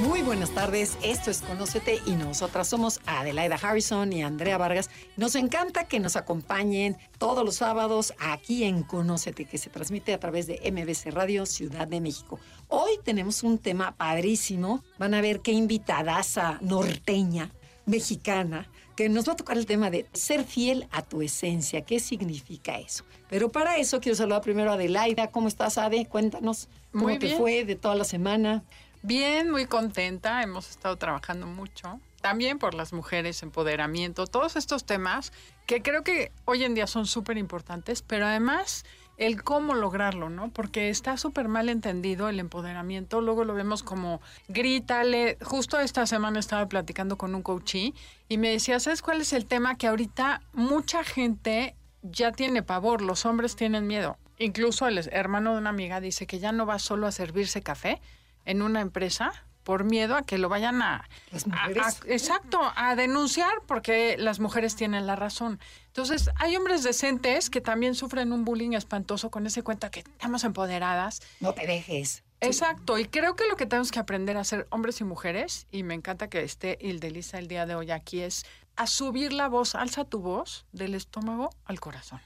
Muy buenas tardes, esto es Conócete y nosotras somos Adelaida Harrison y Andrea Vargas. Nos encanta que nos acompañen todos los sábados aquí en Conócete, que se transmite a través de MBC Radio Ciudad de México. Hoy tenemos un tema padrísimo. Van a ver qué invitadaza norteña, mexicana, que nos va a tocar el tema de ser fiel a tu esencia. ¿Qué significa eso? Pero para eso quiero saludar primero a Adelaida. ¿Cómo estás, Ade? Cuéntanos cómo Muy te fue de toda la semana. Bien, muy contenta. Hemos estado trabajando mucho. También por las mujeres, empoderamiento, todos estos temas que creo que hoy en día son súper importantes, pero además el cómo lograrlo, ¿no? Porque está súper mal entendido el empoderamiento. Luego lo vemos como grítale. Justo esta semana estaba platicando con un coachí y me decía, ¿sabes cuál es el tema? Que ahorita mucha gente ya tiene pavor, los hombres tienen miedo. Incluso el hermano de una amiga dice que ya no va solo a servirse café en una empresa por miedo a que lo vayan a, Las mujeres. a- exacto, a denunciar porque las mujeres tienen la razón. Entonces, hay hombres decentes que también sufren un bullying espantoso con ese cuenta que estamos empoderadas. No te dejes. Exacto, y creo que lo que tenemos que aprender a ser hombres y mujeres, y me encanta que esté Ildelisa el día de hoy aquí, es a subir la voz, alza tu voz del estómago al corazón.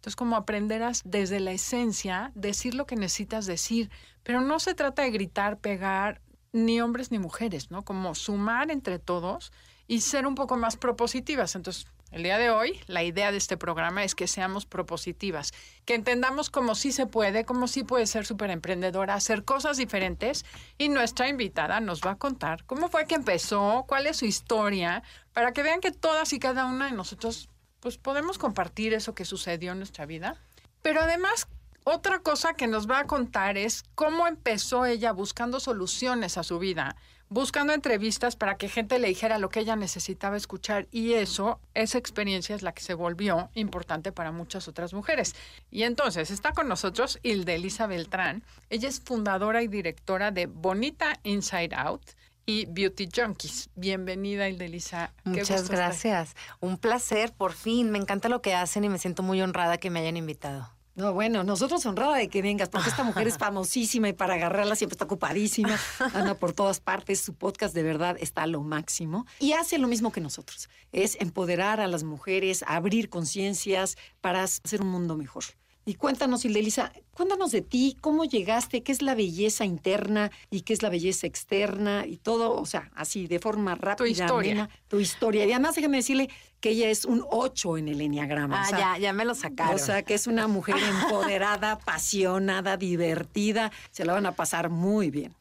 Entonces, como aprenderás desde la esencia, decir lo que necesitas decir, pero no se trata de gritar, pegar, ni hombres ni mujeres, ¿no? Como sumar entre todos y ser un poco más propositivas. Entonces, el día de hoy, la idea de este programa es que seamos propositivas, que entendamos cómo sí se puede, cómo sí puede ser súper emprendedora, hacer cosas diferentes. Y nuestra invitada nos va a contar cómo fue que empezó, cuál es su historia, para que vean que todas y cada una de nosotros, pues podemos compartir eso que sucedió en nuestra vida. Pero además, otra cosa que nos va a contar es cómo empezó ella buscando soluciones a su vida, buscando entrevistas para que gente le dijera lo que ella necesitaba escuchar y eso, esa experiencia es la que se volvió importante para muchas otras mujeres. Y entonces está con nosotros Hilde Elisa Beltrán. Ella es fundadora y directora de Bonita Inside Out y Beauty Junkies. Bienvenida Hilde Elisa. Qué Muchas estar- gracias. Un placer, por fin. Me encanta lo que hacen y me siento muy honrada que me hayan invitado. No, bueno, nosotros honrada de que vengas, porque esta mujer es famosísima y para agarrarla siempre está ocupadísima, anda por todas partes, su podcast de verdad está a lo máximo y hace lo mismo que nosotros, es empoderar a las mujeres, abrir conciencias para hacer un mundo mejor. Y cuéntanos, Elisa, cuéntanos de ti, cómo llegaste, qué es la belleza interna y qué es la belleza externa y todo, o sea, así de forma rápida. historia. amena, tu historia. Y además déjame decirle que ella es un 8 en el enneagrama. Ah, o sea, ya, ya me lo sacaron. o sea, que es una mujer empoderada, apasionada, divertida. Se la van a pasar muy bien.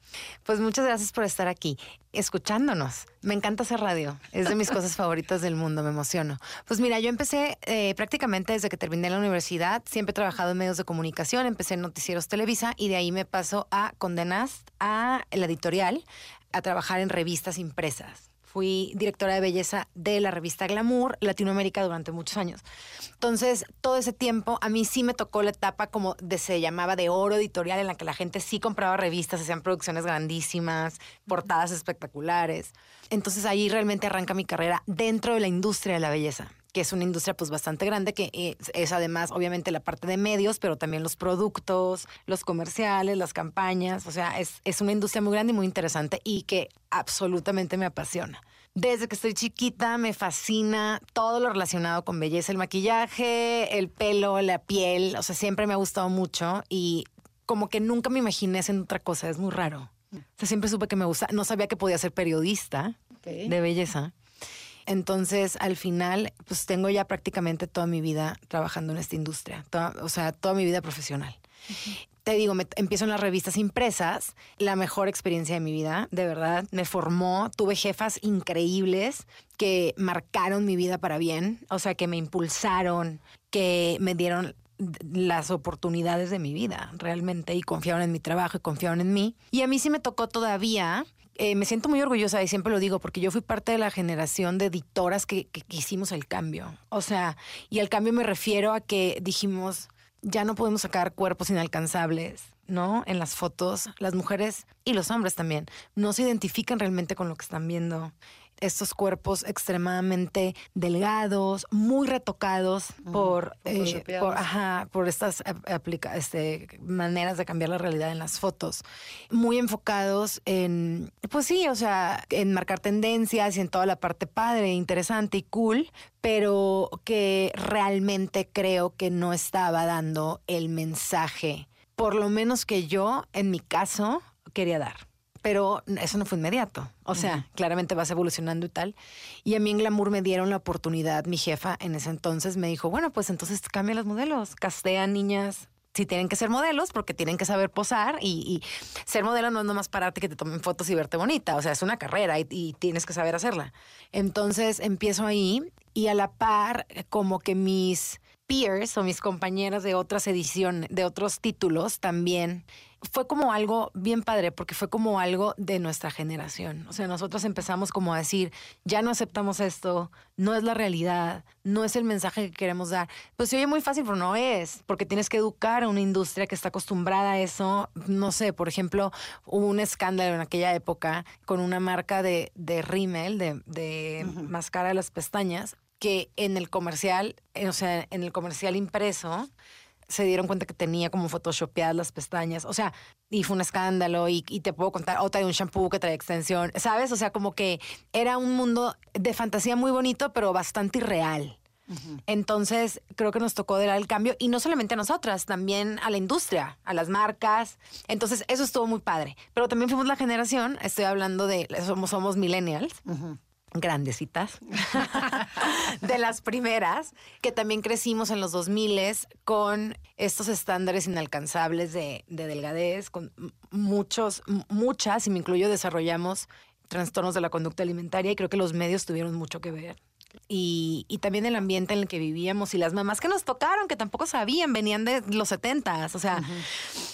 Pues muchas gracias por estar aquí, escuchándonos. Me encanta hacer radio. Es de mis cosas favoritas del mundo, me emociono. Pues mira, yo empecé eh, prácticamente desde que terminé la universidad. Siempre he trabajado en medios de comunicación, empecé en Noticieros Televisa y de ahí me paso a Condenas, a la editorial, a trabajar en revistas impresas. Fui directora de belleza de la revista Glamour Latinoamérica durante muchos años. Entonces, todo ese tiempo a mí sí me tocó la etapa como de se llamaba de oro editorial en la que la gente sí compraba revistas, hacían producciones grandísimas, portadas espectaculares. Entonces ahí realmente arranca mi carrera dentro de la industria de la belleza que es una industria pues bastante grande, que es, es además obviamente la parte de medios, pero también los productos, los comerciales, las campañas, o sea, es, es una industria muy grande y muy interesante y que absolutamente me apasiona. Desde que estoy chiquita me fascina todo lo relacionado con belleza, el maquillaje, el pelo, la piel, o sea, siempre me ha gustado mucho y como que nunca me imaginé haciendo otra cosa, es muy raro. O sea, siempre supe que me gusta, no sabía que podía ser periodista de belleza. Entonces, al final, pues tengo ya prácticamente toda mi vida trabajando en esta industria, toda- o sea, toda mi vida profesional. Te digo, me, empiezo en las revistas impresas, la mejor experiencia de mi vida, de verdad, me formó, tuve jefas increíbles que marcaron mi vida para bien, o sea, que me impulsaron, que me dieron las oportunidades de mi vida realmente y confiaron en mi trabajo y confiaron en mí. Y a mí sí me tocó todavía eh, me siento muy orgullosa y siempre lo digo porque yo fui parte de la generación de editoras que, que- que hicimos el cambio. O sea, y al cambio me refiero a que dijimos, ya no podemos sacar cuerpos inalcanzables, ¿no? En las fotos, las mujeres y los hombres también no se identifican realmente con lo que están viendo estos cuerpos extremadamente delgados, muy retocados por, eh, por, ajá, por estas aplica este, maneras de cambiar la realidad en las fotos, muy enfocados en, pues sí, o sea, en marcar tendencias y en toda la parte padre, interesante y cool, pero que realmente creo que no estaba dando el mensaje, por lo menos que yo, en mi caso, quería dar pero eso no fue inmediato. O sea, claramente vas evolucionando y tal. Y a mí en Glamour me dieron la oportunidad, mi jefa en ese entonces me dijo, bueno, pues entonces cambia los modelos, castean niñas. Si tienen que ser modelos, porque tienen que saber posar y, ser modelo no es nomás pararte que te tomen fotos y verte bonita. O sea, es una carrera y, y tienes que saber hacerla. Entonces empiezo ahí y a la par, como que mis peers o mis compañeras de otras ediciones, de otros títulos también fue como algo bien padre porque fue como algo de nuestra generación. O sea, nosotros empezamos como a decir, ya no aceptamos esto, no es la realidad, no es el mensaje que queremos dar. Pues se oye muy fácil, pero no es, porque tienes que educar a una industria que está acostumbrada a eso. No sé, por ejemplo, hubo un escándalo en aquella época con una marca de, de rímel, de, de máscara de las pestañas, que en el comercial, o sea, en el comercial impreso, se dieron cuenta que tenía como photoshopeadas las pestañas. O sea, y fue un escándalo y, te puedo contar otra de un shampoo que trae extensión, ¿sabes? O sea, como que era un mundo de fantasía muy bonito, pero bastante irreal. Entonces, creo que nos tocó dar el cambio y no solamente a nosotras, también a la industria, a las marcas. Entonces, eso estuvo muy padre. Pero también fuimos la generación, estoy hablando de, somos, somos millennials grandecitas, de las primeras, que también crecimos en los 2000 con estos estándares inalcanzables de, de delgadez, con muchos, muchas, y me incluyo, desarrollamos trastornos de la conducta alimentaria y creo que los medios tuvieron mucho que ver y, y, también el ambiente en el que vivíamos y las mamás que nos tocaron, que tampoco sabían, venían de los setentas, o sea...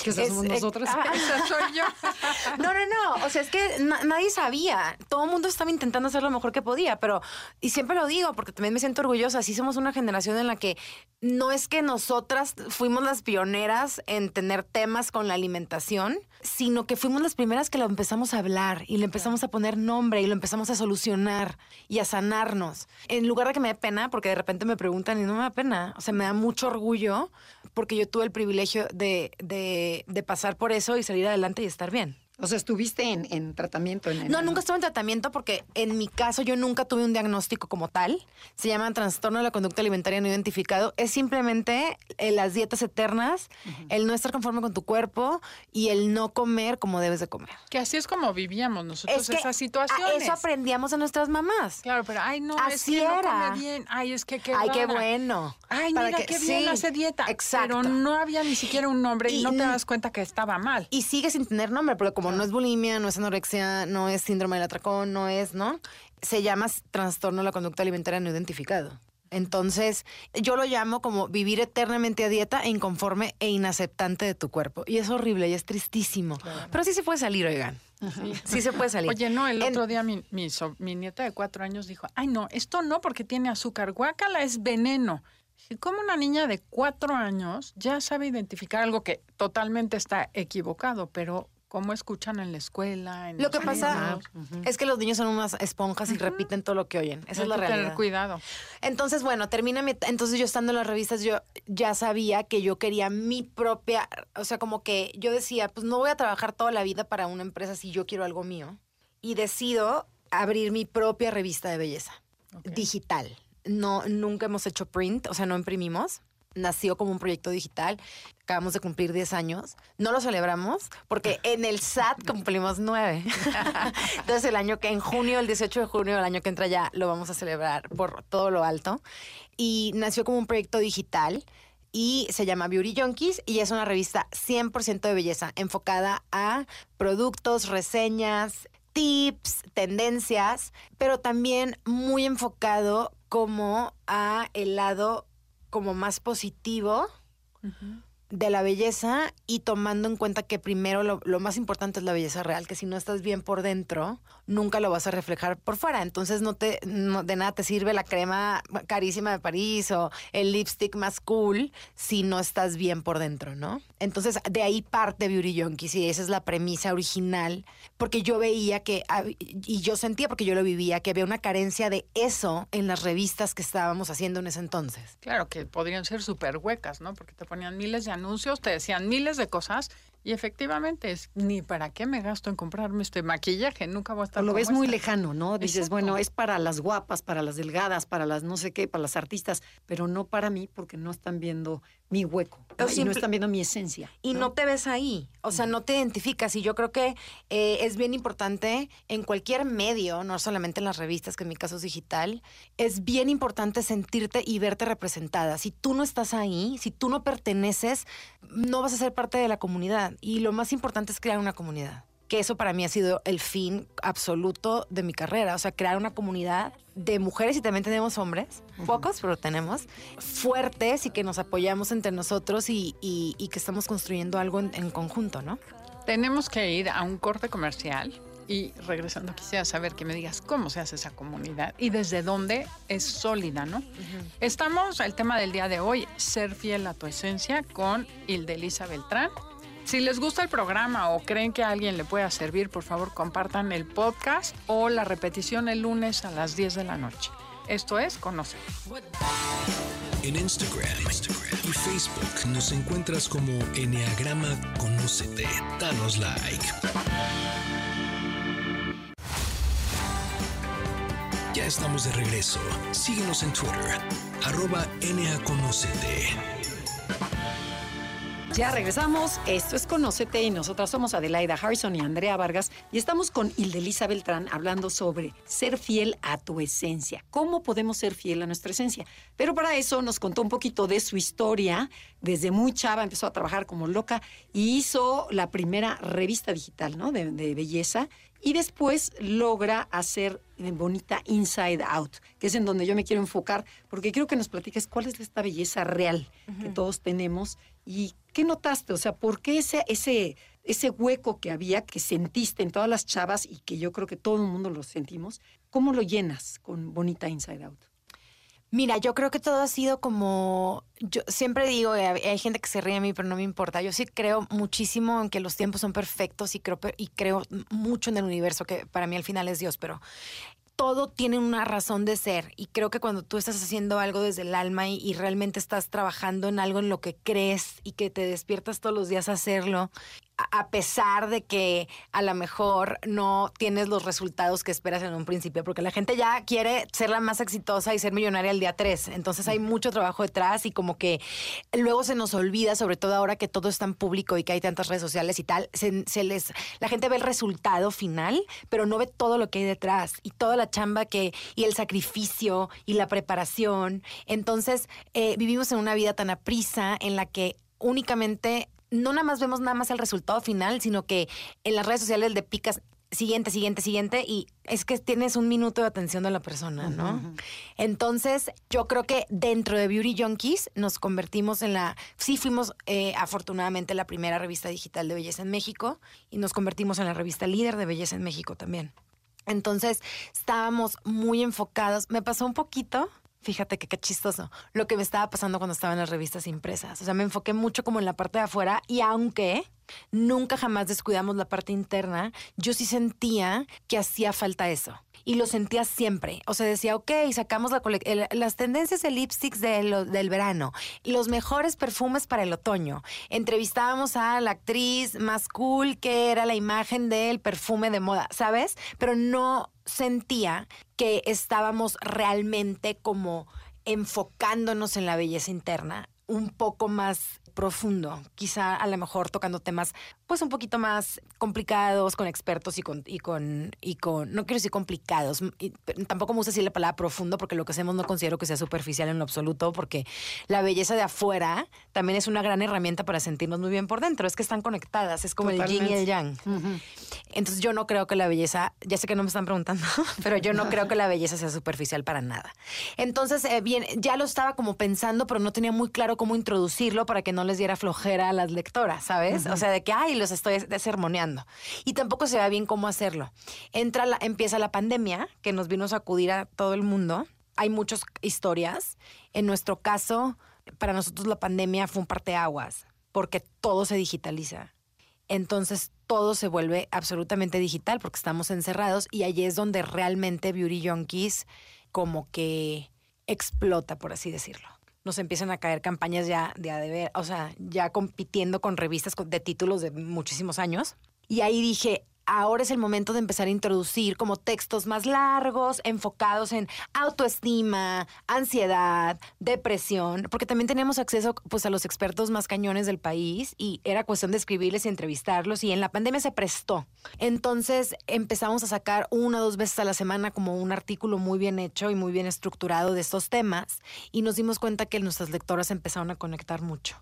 Que somos nosotras. esa soy yo. no, no, no, o sea, es que nadie sabía, todo el mundo estaba intentando hacer lo mejor que podía, pero, y siempre lo digo, porque también me siento orgullosa, sí somos una generación en la que no es que nosotras fuimos las pioneras en tener temas con la alimentación, sino que fuimos las primeras que lo empezamos a hablar y le empezamos a poner nombre y lo empezamos a solucionar y a sanarnos en lugar de que me dé pena, porque de repente me preguntan y no me da pena, o sea, me da mucho orgullo porque yo tuve el privilegio de, de, de pasar por eso y salir adelante y estar bien. O sea, ¿estuviste en, tratamiento? En, no, nunca estuve en tratamiento porque en mi caso yo nunca tuve un diagnóstico como tal. Se llama trastorno de la conducta alimentaria no identificado. Es simplemente eh, las dietas eternas, el no estar conforme con tu cuerpo y el no comer como debes de comer. Que así es como vivíamos nosotros esas situaciones. Eso aprendíamos de nuestras mamás. Claro, pero ay, no, así es que no come bien. Ay, es que qué Ay, qué bueno. Ay, mira qué bien hace dieta. Exacto. Pero no había ni siquiera un nombre y, no te das cuenta que estaba mal. Y sigue sin tener nombre, porque como no es bulimia, no es anorexia, no es síndrome del atracón, no es, ¿no? Se llama trastorno de la conducta alimentaria no identificado. Entonces, yo lo llamo como vivir eternamente a dieta e inconforme e inaceptante de tu cuerpo. Y es horrible y es tristísimo. Pero sí se puede salir, oigan. Sí. se puede salir. Oye, no, el otro día mi, mi, mi, nieta de cuatro años dijo, ay no, esto no porque tiene azúcar, guácala es veneno. Y como una niña de cuatro años ya sabe identificar algo que totalmente está equivocado, pero cómo escuchan en la escuela. En lo que pasa es que los niños son unas esponjas y repiten todo lo que oyen. Esa es la realidad. Tener cuidado. Entonces, bueno, termina mi, entonces yo estando en las revistas, yo ya sabía que yo quería mi propia, o sea, como que yo decía, pues no voy a trabajar toda la vida para una empresa si yo quiero algo mío. Y decido abrir mi propia revista de belleza digital. No, nunca hemos hecho print, o sea, no imprimimos nació como un proyecto digital. Acabamos de cumplir 10 años. No lo celebramos porque en el SAT cumplimos 9. Entonces el año que en junio, el 18 de junio, el año que entra ya, lo vamos a celebrar por todo lo alto. Y nació como un proyecto digital y se llama Beauty Junkies y es una revista 100% de belleza enfocada a productos, reseñas, tips, tendencias, pero también muy enfocado como a el lado como más positivo de la belleza y tomando en cuenta que primero lo, lo, más importante es la belleza real, que si no estás bien por dentro, nunca lo vas a reflejar por fuera. Entonces no te de nada te sirve la crema carísima de París o el lipstick más cool si no estás bien por dentro, ¿no? Entonces de ahí parte Beauty Junkies y esa es la premisa original, porque yo veía que, y yo sentía porque yo lo vivía, que había una carencia de eso en las revistas que estábamos haciendo en ese entonces. Claro, que podrían ser súper huecas, ¿no? Porque te ponían miles de anuncios, te decían miles de cosas y efectivamente es ni para qué me gasto en comprarme este maquillaje, nunca voy a estar. lo ves muy lejano, ¿no? Dices, bueno, es para las guapas, para las delgadas, para las no sé qué, para las artistas, pero no para mí porque no están viendo mi hueco y no están viendo mi esencia. Y ¿no? te ves ahí, o sea, no te identificas. Y yo creo que eh, es bien importante en cualquier medio, no solamente en las revistas, que en mi caso es digital, es bien importante sentirte y verte representada. Si tú no estás ahí, si tú no perteneces, no vas a ser parte de la comunidad. Y lo más importante es crear una comunidad que eso para mí ha sido el fin absoluto de mi carrera, o sea, crear una comunidad de mujeres y también tenemos hombres, pocos, pero tenemos, fuertes y que nos apoyamos entre nosotros y, que estamos construyendo algo en, conjunto, ¿no? Tenemos que ir a un corte comercial y regresando quisiera saber que me digas cómo se hace esa comunidad y desde dónde es sólida, ¿no? Estamos, el tema del día de hoy, ser fiel a tu esencia con Hildelisa Beltrán. Si les gusta el programa o creen que a alguien le pueda servir, por favor compartan el podcast o la repetición el lunes a las 10 de la noche. Esto es Conoce. En Instagram, y Facebook nos encuentras como Enneagrama Conócete. Danos like. Ya estamos de regreso. Síguenos en Twitter, arroba NAConocete. Ya regresamos. Esto es Conócete y nosotras somos Adelaida Harrison y Andrea Vargas y estamos con Hildelisa Beltrán hablando sobre ser fiel a tu esencia. ¿Cómo podemos ser fiel a nuestra esencia? Pero para eso nos contó un poquito de su historia. Desde muy chava empezó a trabajar como loca y hizo la primera revista digital ¿no? de, de belleza y después logra hacer bonita Inside Out, que es en donde yo me quiero enfocar, porque quiero que nos platiques cuál es esta belleza real que todos tenemos y qué notaste, o sea, por qué ese, ese, ese hueco que había, que sentiste en todas las chavas y que yo creo que todo el mundo lo sentimos, ¿cómo lo llenas con bonita Inside Out? Mira, yo creo que todo ha sido como, yo siempre digo, hay gente que se ríe a mí, pero no me importa. Yo sí creo muchísimo en que los tiempos son perfectos y creo, y creo mucho en el universo, que para mí al final es Dios, pero todo tiene una razón de ser y creo que cuando tú estás haciendo algo desde el alma y, realmente estás trabajando en algo en lo que crees y que te despiertas todos los días a hacerlo a pesar de que a lo mejor no tienes los resultados que esperas en un principio, porque la gente ya quiere ser la más exitosa y ser millonaria el día 3. Entonces hay mucho trabajo detrás y como que luego se nos olvida, sobre todo ahora que todo es tan público y que hay tantas redes sociales y tal, se, les, la gente ve el resultado final, pero no ve todo lo que hay detrás y toda la chamba que, y el sacrificio y la preparación. Entonces eh, vivimos en una vida tan aprisa en la que únicamente no nada más vemos nada más el resultado final, sino que en las redes sociales de picas siguiente, siguiente, siguiente, y es que tienes un minuto de atención de la persona, ¿no? Entonces, yo creo que dentro de Beauty Junkies nos convertimos en la, sí fuimos eh, afortunadamente la primera revista digital de belleza en México y nos convertimos en la revista líder de belleza en México también. Entonces, estábamos muy enfocados. Me pasó un poquito Fíjate que qué chistoso lo que me estaba pasando cuando estaba en las revistas impresas. O sea, me enfoqué mucho como en la parte de afuera y aunque nunca jamás descuidamos la parte interna, yo sí sentía que hacía falta eso. Y lo sentía siempre. O sea, decía, ok, sacamos las tendencias de lipsticks del verano, los mejores perfumes para el otoño. Entrevistábamos a la actriz más cool que era la imagen del perfume de moda, ¿sabes? Pero no sentía que estábamos realmente como enfocándonos en la belleza interna un poco más profundo, quizá a lo mejor tocando temas pues un poquito más complicados con expertos y con y con y con no quiero decir complicados, tampoco me gusta decir la palabra profundo porque lo que hacemos no considero que sea superficial en lo absoluto porque la belleza de afuera también es una gran herramienta para sentirnos muy bien por dentro, es que están conectadas, es como el yin y el yang. Entonces yo no creo que la belleza, ya sé que no me están preguntando, pero yo no creo que la belleza sea superficial para nada. Entonces, eh, bien, ya lo estaba como pensando, pero no tenía muy claro cómo introducirlo para que no les diera flojera a las lectoras, ¿sabes? O sea, de que, ay, los estoy sermoneando. Y tampoco se ve bien cómo hacerlo. Entra la, empieza la pandemia, que nos vino a sacudir a todo el mundo. Hay muchas historias. En nuestro caso, para nosotros la pandemia fue un parteaguas, porque todo se digitaliza. Entonces todo se vuelve absolutamente digital porque estamos encerrados y allí es donde realmente Beauty Junkies como que explota, por así decirlo. Nos empiezan a caer campañas ya de a deber, o sea, ya compitiendo con revistas de títulos de muchísimos años. Y ahí dije, ahora es el momento de empezar a introducir como textos más largos, enfocados en autoestima, ansiedad, depresión, porque también tenemos acceso pues a los expertos más cañones del país y era cuestión de escribirles y entrevistarlos y en la pandemia se prestó. Entonces empezamos a sacar una o dos veces a la semana como un artículo muy bien hecho y muy bien estructurado de estos temas y nos dimos cuenta que nuestras lectoras empezaron a conectar mucho.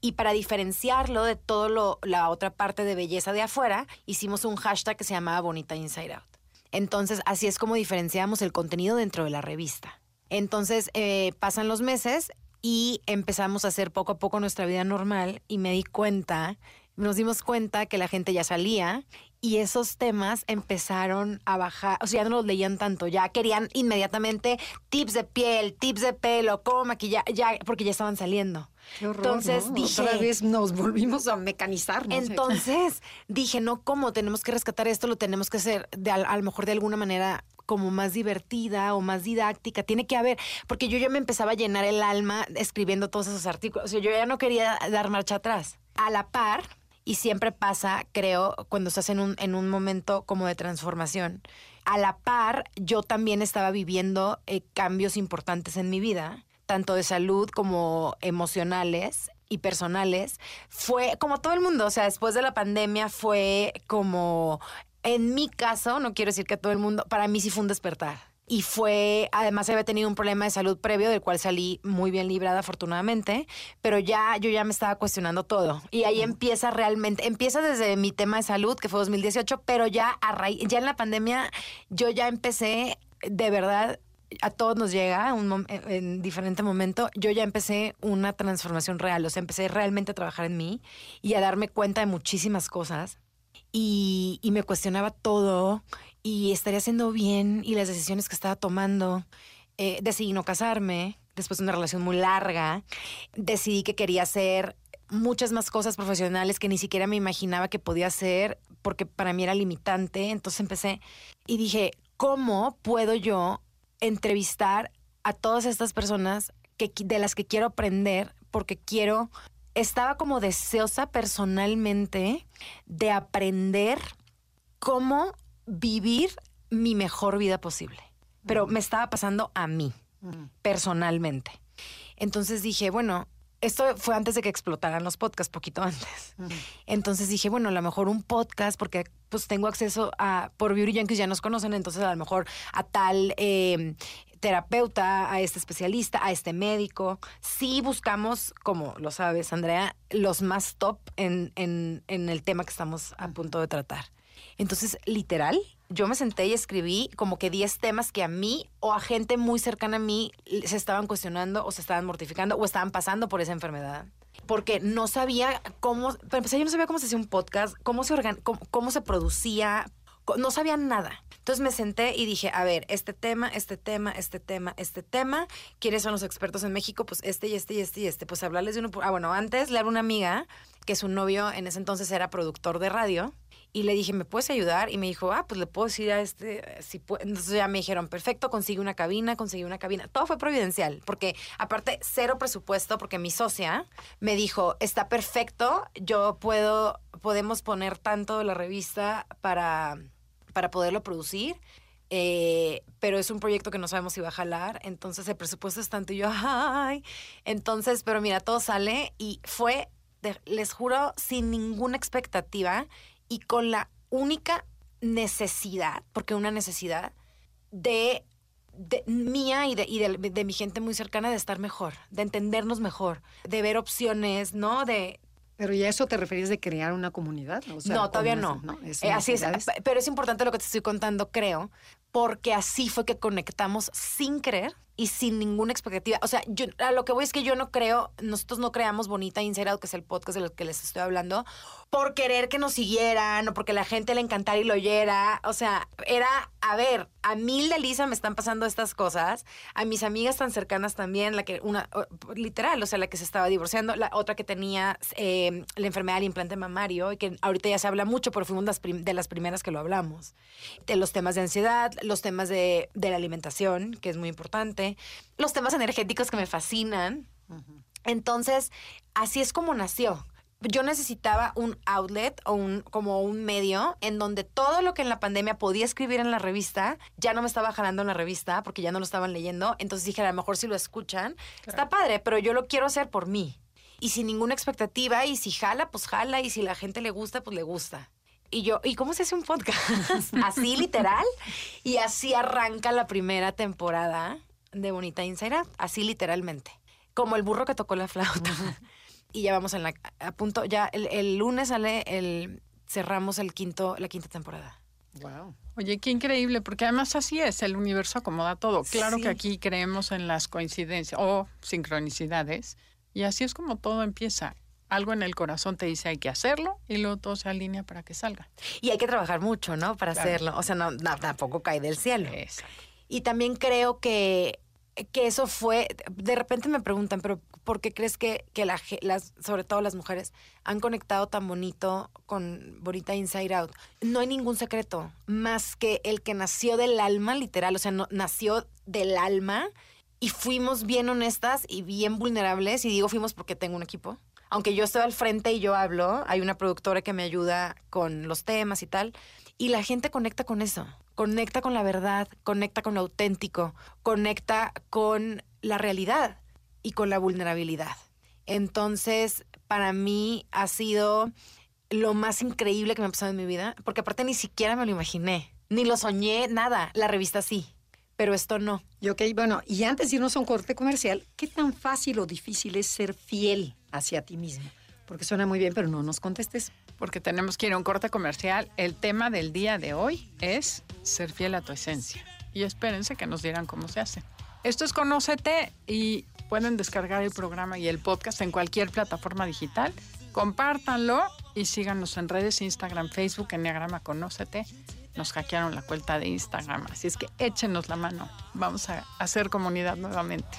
Y para diferenciarlo de todo lo, la otra parte de belleza de afuera, hicimos un hashtag que se llamaba Bonita Inside Out. Entonces, así es como diferenciamos el contenido dentro de la revista. Entonces, eh, pasan los meses y empezamos a hacer poco a poco nuestra vida normal y me di cuenta, nos dimos cuenta que la gente ya salía y esos temas empezaron a bajar, o sea, ya no los leían tanto, ya querían inmediatamente tips de piel, tips de pelo, cómo maquillar, ya, porque ya estaban saliendo. entonces dije, otra vez nos volvimos a mecanizar. Entonces dije, no, ¿cómo? Tenemos que rescatar esto, lo tenemos que hacer de, a, lo mejor de alguna manera como más divertida o más didáctica. Tiene que haber, porque yo ya me empezaba a llenar el alma escribiendo todos esos artículos. O sea, yo ya no quería dar marcha atrás. A la par, y siempre pasa, creo, cuando estás en un, en un momento como de transformación. A la par, yo también estaba viviendo eh, cambios importantes en mi vida, tanto de salud como emocionales y personales. Fue como todo el mundo, o sea, después de la pandemia fue como, en mi caso, no quiero decir que todo el mundo, para mí sí fue un despertar y fue, además había tenido un problema de salud previo del cual salí muy bien librada afortunadamente, pero ya yo ya me estaba cuestionando todo y ahí empieza realmente, empieza desde mi tema de salud que fue 2018, pero ya a raíz, ya en la pandemia yo ya empecé de verdad a todos nos llega un en diferente momento. Yo ya empecé una transformación real, o sea, empecé realmente a trabajar en mí y a darme cuenta de muchísimas cosas. Y, y me cuestionaba todo y estaría haciendo bien y las decisiones que estaba tomando. Eh, decidí no casarme después de una relación muy larga. Decidí que quería hacer muchas más cosas profesionales que ni siquiera me imaginaba que podía hacer porque para mí era limitante. Entonces empecé y dije, ¿cómo puedo yo entrevistar a todas estas personas que, de las que quiero aprender porque quiero, estaba como deseosa personalmente de aprender cómo vivir mi mejor vida posible. Pero me estaba pasando a mí, personalmente. Entonces dije, bueno, esto fue antes de que explotaran los podcasts, poquito antes. Entonces dije, bueno, a lo mejor un podcast, porque pues tengo acceso a, por Beauty Yankees ya nos conocen, entonces a lo mejor a tal em, terapeuta, a este especialista, a este médico. Sí buscamos, como lo sabes, Andrea, los más top en, en el tema que estamos a punto de tratar. Entonces, literal, yo me senté y escribí como que 10 temas que a mí o a gente muy cercana a mí se estaban cuestionando o se estaban mortificando o estaban pasando por esa enfermedad. Porque no sabía cómo, para empezar, yo no sabía cómo se hacía un podcast, cómo se, organ, cómo, se producía, no sabía nada. Entonces me senté y dije, a ver, este tema, este tema, este tema, este tema, ¿quiénes son los expertos en México? Pues este y este y este y este. Pues hablarles de uno. Ah, bueno, antes le hablé a una amiga que su novio en ese entonces era productor de radio y le dije, ¿me puedes ayudar? Y me dijo, ah, pues le puedo decir a este, si Entonces ya me dijeron, perfecto, consigue una cabina, consigue una cabina. Todo fue providencial, porque aparte, cero presupuesto, porque mi socia me dijo, está perfecto, yo puedo, podemos poner tanto de la revista para, para poderlo producir. Eh, pero es un proyecto que no sabemos si va a jalar, entonces el presupuesto es tanto y yo, ay, entonces, pero mira, todo sale y fue, les juro, sin ninguna expectativa y con la única necesidad, porque una necesidad de, mía y, de, y de, mi gente muy cercana de estar mejor, de entendernos mejor, de ver opciones, ¿no? De, pero ya eso te refieres de crear una comunidad? no, todavía no. Eh, así es, pero es importante lo que te estoy contando, creo, porque así fue que conectamos sin querer y sin ninguna expectativa. O sea, yo, a lo que voy es que yo no creo, nosotros no creamos Bonita Out, que es el podcast de lo que les estoy hablando, por querer que nos siguieran o porque la gente le encantara y lo oyera. O sea, era, a ver, a mil de Lisa me están pasando estas cosas, a mis amigas tan cercanas también, la que, una, literal, o sea, la que se estaba divorciando, la otra que tenía eh, la enfermedad del implante mamario y que ahorita ya se habla mucho, pero fuimos las de las primeras que lo hablamos. De los temas de ansiedad, los temas de, de la alimentación, que es muy importante, los temas energéticos que me fascinan. Entonces, así es como nació. Yo necesitaba un outlet o un, como un medio en donde todo lo que en la pandemia podía escribir en la revista, ya no me estaba jalando en la revista porque ya no lo estaban leyendo. Entonces dije, a lo mejor si lo escuchan, está padre, pero yo lo quiero hacer por mí. Y sin ninguna expectativa, y si jala, pues jala, y si la gente le gusta, pues le gusta. Y yo, ¿y cómo se hace un podcast? así literal. Y así arranca la primera temporada de Bonita Inside Out, así literalmente. Como el burro que tocó la flauta. y ya vamos en la, a punto, ya el, el lunes sale el, cerramos el quinto, la quinta temporada. Wow. Oye, qué increíble, porque además así es, el universo acomoda todo. Claro Sí. que aquí creemos en las coincidencias o sincronicidades, y así es como todo empieza. Algo en el corazón te dice hay que hacerlo y luego todo se alinea para que salga. Y hay que trabajar mucho, ¿no? Para Claro. hacerlo. O sea, no, no, tampoco cae del cielo. Exacto. Y también creo que, que eso fue, de repente me preguntan, pero ¿por qué crees que, que la, las, sobre todo las mujeres, han conectado tan bonito con Bonita Inside Out? No hay ningún secreto, más que el que nació del alma, literal, o sea, no, nació del alma y fuimos bien honestas y bien vulnerables, y digo fuimos porque tengo un equipo. Aunque yo estoy al frente y yo hablo, hay una productora que me ayuda con los temas y tal, y la gente conecta con eso, conecta con la verdad, conecta con lo auténtico, conecta con la realidad y con la vulnerabilidad. Entonces, para mí ha sido lo más increíble que me ha pasado en mi vida, porque aparte ni siquiera me lo imaginé, ni lo soñé, nada. La revista sí, pero esto no. Y ok, bueno, y antes de irnos a un corte comercial, ¿qué tan fácil o difícil es ser fiel hacia ti mismo? Porque suena muy bien, pero no nos contestes. Porque tenemos que ir a un corte comercial. El tema del día de hoy es ser fiel a tu esencia. Y espérense que nos dirán cómo se hace. Esto es Conócete y pueden descargar el programa y el podcast en cualquier plataforma digital. Compártanlo y síganos en redes, Instagram, Facebook, Enneagrama Conócete. Nos hackearon la cuenta de Instagram, así es que échenos la mano. Vamos a hacer comunidad nuevamente.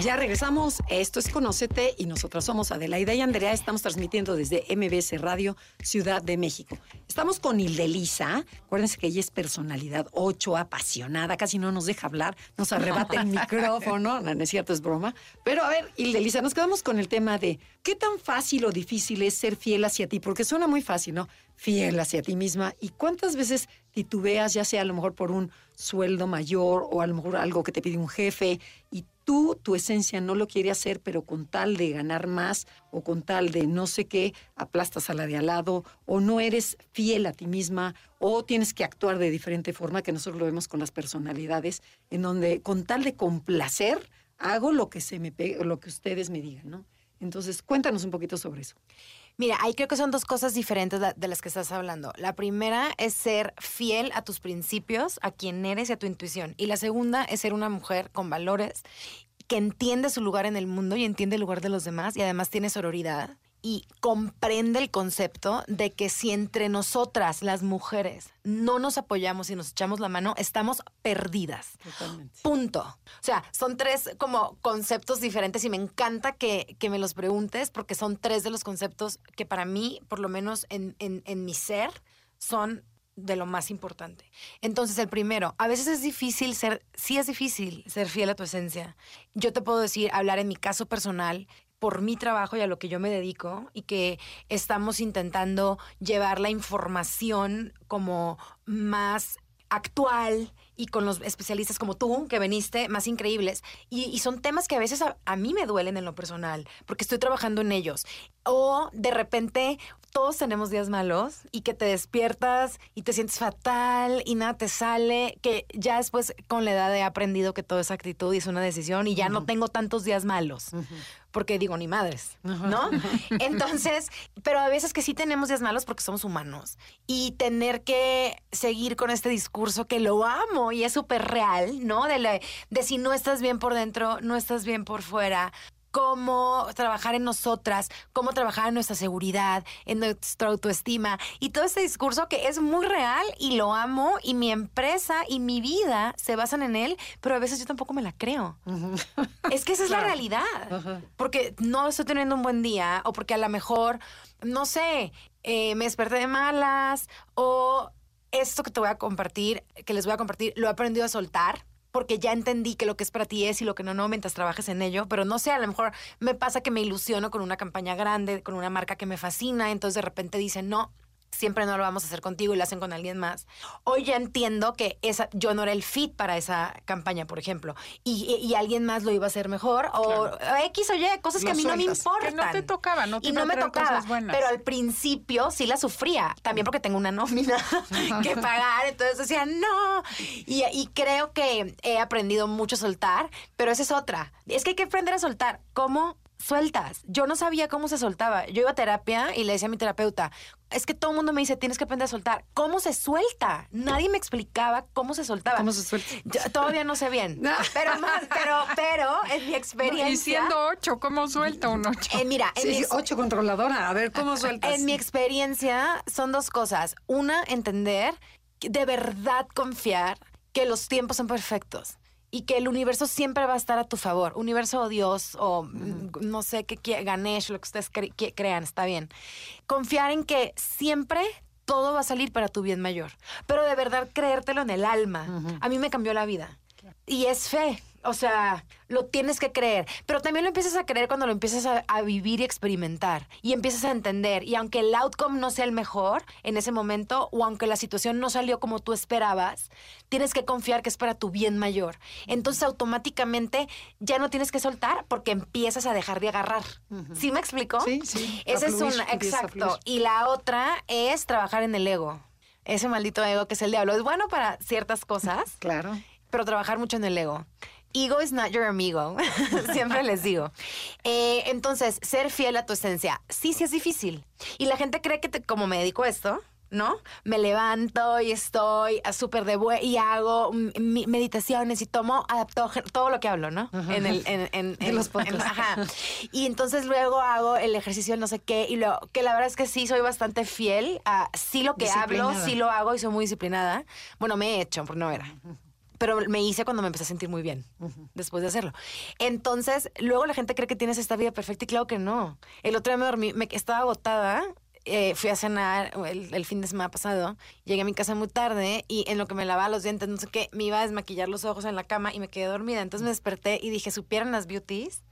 Ya regresamos. Esto es Conócete y nosotras somos Adelaida y Andrea. Estamos transmitiendo desde MBS Radio Ciudad de México. Estamos con Ildelisa. Acuérdense que ella es personalidad 8, apasionada, casi no nos deja hablar, nos arrebata el micrófono. No, no es cierto, es broma. Pero a ver, Ildelisa, nos quedamos con el tema de qué tan fácil o difícil es ser fiel hacia ti, porque suena muy fácil, ¿no? Fiel hacia ti misma. ¿Y cuántas veces titubeas, ya sea a lo mejor por un sueldo mayor o a lo mejor algo que te pide un jefe y tú, tu esencia, no lo quiere hacer, pero con tal de ganar más o con tal de no sé qué, aplastas a la de al lado o no eres fiel a ti misma o tienes que actuar de diferente forma, que nosotros lo vemos con las personalidades, en donde con tal de complacer, hago lo que se me lo que ustedes me digan, ¿no? Entonces, cuéntanos un poquito sobre eso. Mira, ahí creo que son dos cosas diferentes de las que estás hablando. La primera es ser fiel a tus principios, a quien eres y a tu intuición. Y la segunda es ser una mujer con valores que entiende su lugar en el mundo y entiende el lugar de los demás y además tiene sororidad y comprende el concepto de que si entre nosotras, las mujeres, no nos apoyamos y nos echamos la mano, estamos perdidas. Totalmente. Punto. O sea, son tres como conceptos diferentes y me encanta que, que me los preguntes porque son tres de los conceptos que para mí, por lo menos en, en- en mi ser, son de lo más importante. Entonces, el primero, a veces es difícil ser, sí es difícil ser fiel a tu esencia. Yo te puedo decir, hablar en mi caso personal, por mi trabajo y a lo que yo me dedico y que estamos intentando llevar la información como más actual y con los especialistas como tú, que veniste, más increíbles. Y, y son temas que a veces a, a mí me duelen en lo personal, porque estoy trabajando en ellos. O de repente todos tenemos días malos y que te despiertas y te sientes fatal y nada te sale, que ya después con la edad he aprendido que todo es actitud y es una decisión y ya no tengo tantos días malos. Porque digo, ni madres, ¿no? Entonces, pero a veces que sí tenemos días malos porque somos humanos. Y tener que seguir con este discurso que lo amo y es súper real, ¿no? De, la- de si no estás bien por dentro, no estás bien por fuera cómo trabajar en nosotras, cómo trabajar en nuestra seguridad, en nuestra autoestima y todo ese discurso que es muy real y lo amo y mi empresa y mi vida se basan en él, pero a veces yo tampoco me la creo. Es que esa es la realidad. Porque no estoy teniendo un buen día o porque a lo mejor, no sé, eh, me desperté de malas o esto que te voy a compartir, que les voy a compartir, lo he aprendido a soltar porque ya entendí que lo que es para ti es y lo que no, no, mientras trabajes en ello. Pero no sé, a lo mejor me pasa que me ilusiono con una campaña grande, con una marca que me fascina, entonces de repente dicen, no, siempre no lo vamos a hacer contigo y lo hacen con alguien más. Hoy ya entiendo que esa, yo no era el fit para esa campaña, por ejemplo, y, y- y alguien más lo iba a hacer mejor, o X o Y, cosas que a mí no me importan. Que no te tocaba, no te Y no me tocaba, cosas buenas. pero al principio sí la sufría, también porque tengo una nómina que pagar, entonces decía, no. Y, y creo que he aprendido mucho a soltar, pero esa es otra. Es que hay que aprender a soltar. ¿Cómo sueltas? Yo no sabía cómo se soltaba. Yo iba a terapia y le decía a mi terapeuta, es que todo el mundo me dice, tienes que aprender a soltar. ¿Cómo se suelta? Nadie me explicaba cómo se soltaba. ¿Cómo se suelta? Yo todavía no sé bien. pero, más, pero, pero en mi experiencia... Y siendo ocho, ¿cómo suelta un ocho? eh, mira, en Sí, mi sí, ex- ocho controladora. A ver, ¿cómo sueltas? en mi experiencia son dos cosas. Una, entender, de verdad confiar que los tiempos son perfectos y que el universo siempre va a estar a tu favor. Universo o Dios o no sé qué Ganesh, lo que ustedes cre- crean, está bien. Confiar en que siempre todo va a salir para tu bien mayor. Pero de verdad creértelo en el alma. A mí me cambió la vida. Y es fe. O sea, lo tienes que creer. Pero también lo empiezas a creer cuando lo empiezas a, a vivir y experimentar. Y empiezas a entender. Y aunque el outcome no sea el mejor en ese momento, o aunque la situación no salió como tú esperabas, tienes que confiar que es para tu bien mayor. Entonces, automáticamente ya no tienes que soltar porque empiezas a dejar de agarrar. ¿Sí me explico? Sí, sí, Esa es una, exacto. Y la otra es trabajar en el ego. Ese maldito ego que es el diablo. Es bueno para ciertas cosas, Claro. pero trabajar mucho en el ego. Ego is not your amigo. Siempre les digo. Eh, entonces, ser fiel a tu esencia. Sí, sí es difícil. Y la gente cree que te- como me dedico a esto, ¿no? Me levanto y estoy súper de buen y hago meditaciones y tomo adapto todo lo que hablo, ¿no? En el en, en- En los podcasts. ajá. Y entonces luego hago el ejercicio del no sé qué y lo que la verdad es que sí soy bastante fiel a sí lo que hablo, sí lo hago y soy muy disciplinada. Bueno, me he hecho, porque no era pero me hice cuando me empecé a sentir muy bien después de hacerlo. Entonces, luego la gente cree que tienes esta vida perfecta y claro que no. El otro día me dormí, me estaba agotada. eh, fui a cenar el, el fin de semana pasado, llegué a mi casa muy tarde y en lo que me lavaba los dientes, no sé qué, me iba a desmaquillar los ojos en la cama y me quedé dormida. Entonces me desperté y dije, ¿supieran las beauties?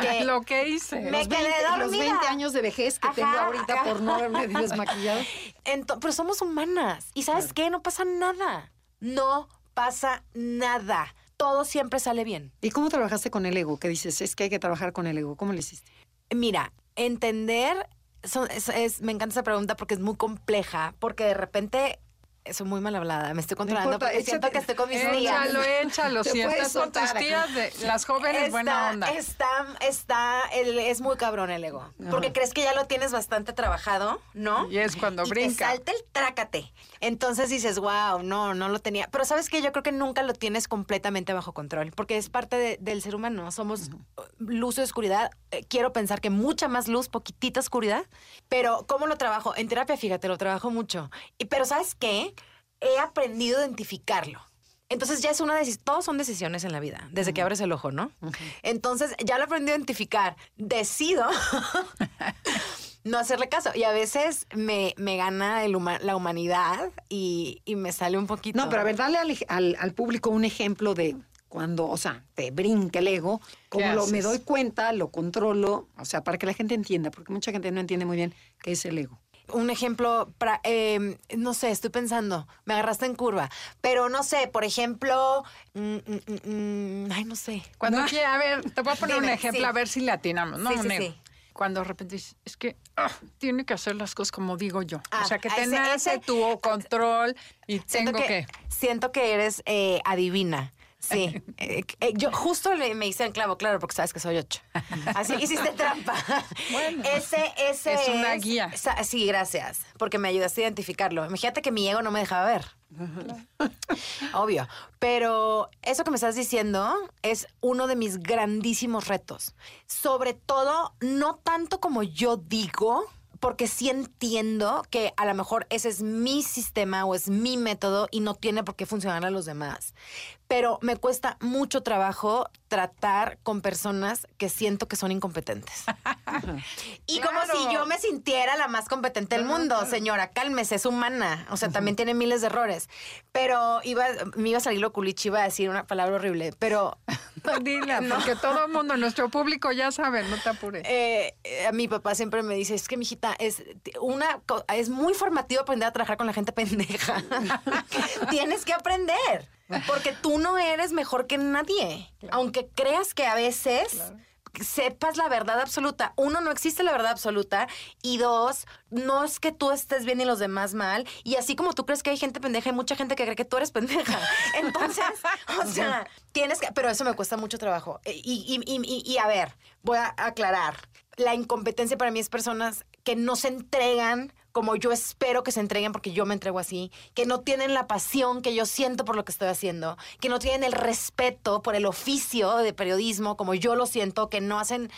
Que Lo que hice. Me los, quedé 20, los dormida. 20 años de vejez que Ajá, tengo ahorita ajá. por no haberme desmaquillado. Ento- pero somos humanas. ¿Y sabes qué? No pasa nada. No pasa nada. Todo siempre sale bien. ¿Y cómo trabajaste con el ego? Que dices, es que hay que trabajar con el ego. ¿Cómo lo hiciste? Mira, entender, son- es- es- me encanta esa pregunta porque es muy compleja, porque de repente soy muy mal hablada, me estoy controlando importa, porque siento que estoy con mis tías. Échalo, échalo. Si estás con tus tías, de, las jóvenes, buena onda. Está, está, el- es muy cabrón el ego. Porque crees que ya lo tienes bastante trabajado, ¿no? Y es cuando y brinca. Te salta el trácate. Entonces dices, wow, no, no lo tenía. Pero sabes que yo creo que nunca lo tienes completamente bajo control, porque es parte de- del ser humano. Somos uh, luz y oscuridad. Eh, Quiero pensar que mucha más luz, poquitita oscuridad. Pero ¿cómo lo trabajo? En terapia, fíjate, lo trabajo mucho. Y, pero ¿sabes qué? He aprendido a identificarlo. Entonces ya es una decisión, todos son decisiones en la vida, desde que abres el ojo, ¿no? Entonces ya lo aprendí a identificar. Decido no hacerle caso. Y a veces me, me gana el huma- la humanidad y, y me sale un poquito. No, pero a ver, dale al, al- al público un ejemplo de cuando, o sea, te brinca el ego, como lo, me doy cuenta, lo controlo, o sea, para que la gente entienda, porque mucha gente no entiende muy bien qué es el ego. Un ejemplo, pra- eh, no sé, estoy pensando, me agarraste en curva, pero no sé, por ejemplo, mm, mm, mm, ay, no sé. Cuando quiera, a ver, te voy a poner un ejemplo sí. a ver si le atinamos, ¿no? Sí, sí. Cuando de repente dices, es que ah, tiene que hacer las cosas como digo yo. Ah, o sea, que ese- te nace ese- tu control y tengo que, que... siento que eres eh, adivina. Sí, Eh, eh, yo justo le, me hice en clavo, claro, porque sabes que soy ocho. Así hiciste trampa. Bueno, ese, ese es una guía. Sí, gracias, porque me ayudaste a identificarlo. Imagínate que mi ego no me dejaba ver. Obvio. Pero eso que me estás diciendo es uno de mis grandísimos retos. Sobre todo, no tanto como yo digo, porque sí entiendo que a lo mejor ese es mi sistema o es mi método y no tiene por qué funcionar a los demás. Pero me cuesta mucho trabajo tratar con personas que siento que son incompetentes. Y como si yo me sintiera la más competente del mundo, señora, cálmese, es humana. O sea, también tiene miles de errores. Pero iba, me iba a salir lo culichi, iba a decir una palabra horrible, pero Dila, No. porque todo el mundo, nuestro público ya sabe, no te apures. eh, eh, mi papá siempre me dice, es que mijita, es una es muy formativo aprender a trabajar con la gente pendeja. Tienes que aprender, porque tú no eres mejor que nadie. Aunque creas que a veces sepas la verdad absoluta. Uno, no existe la verdad absoluta. Y dos, no es que tú estés bien y los demás mal. Y así como tú crees que hay gente pendeja, hay mucha gente que cree que tú eres pendeja. Entonces, o sea, tienes que... Pero eso me cuesta mucho trabajo. Eh, Y, y- y- y- y a ver, voy a aclarar. La incompetencia para mí es personas que no se entregan como yo espero que se entreguen porque yo me entrego así, que no tienen la pasión que yo siento por lo que estoy haciendo, que no tienen el respeto por el oficio de periodismo como yo lo siento, que no hacen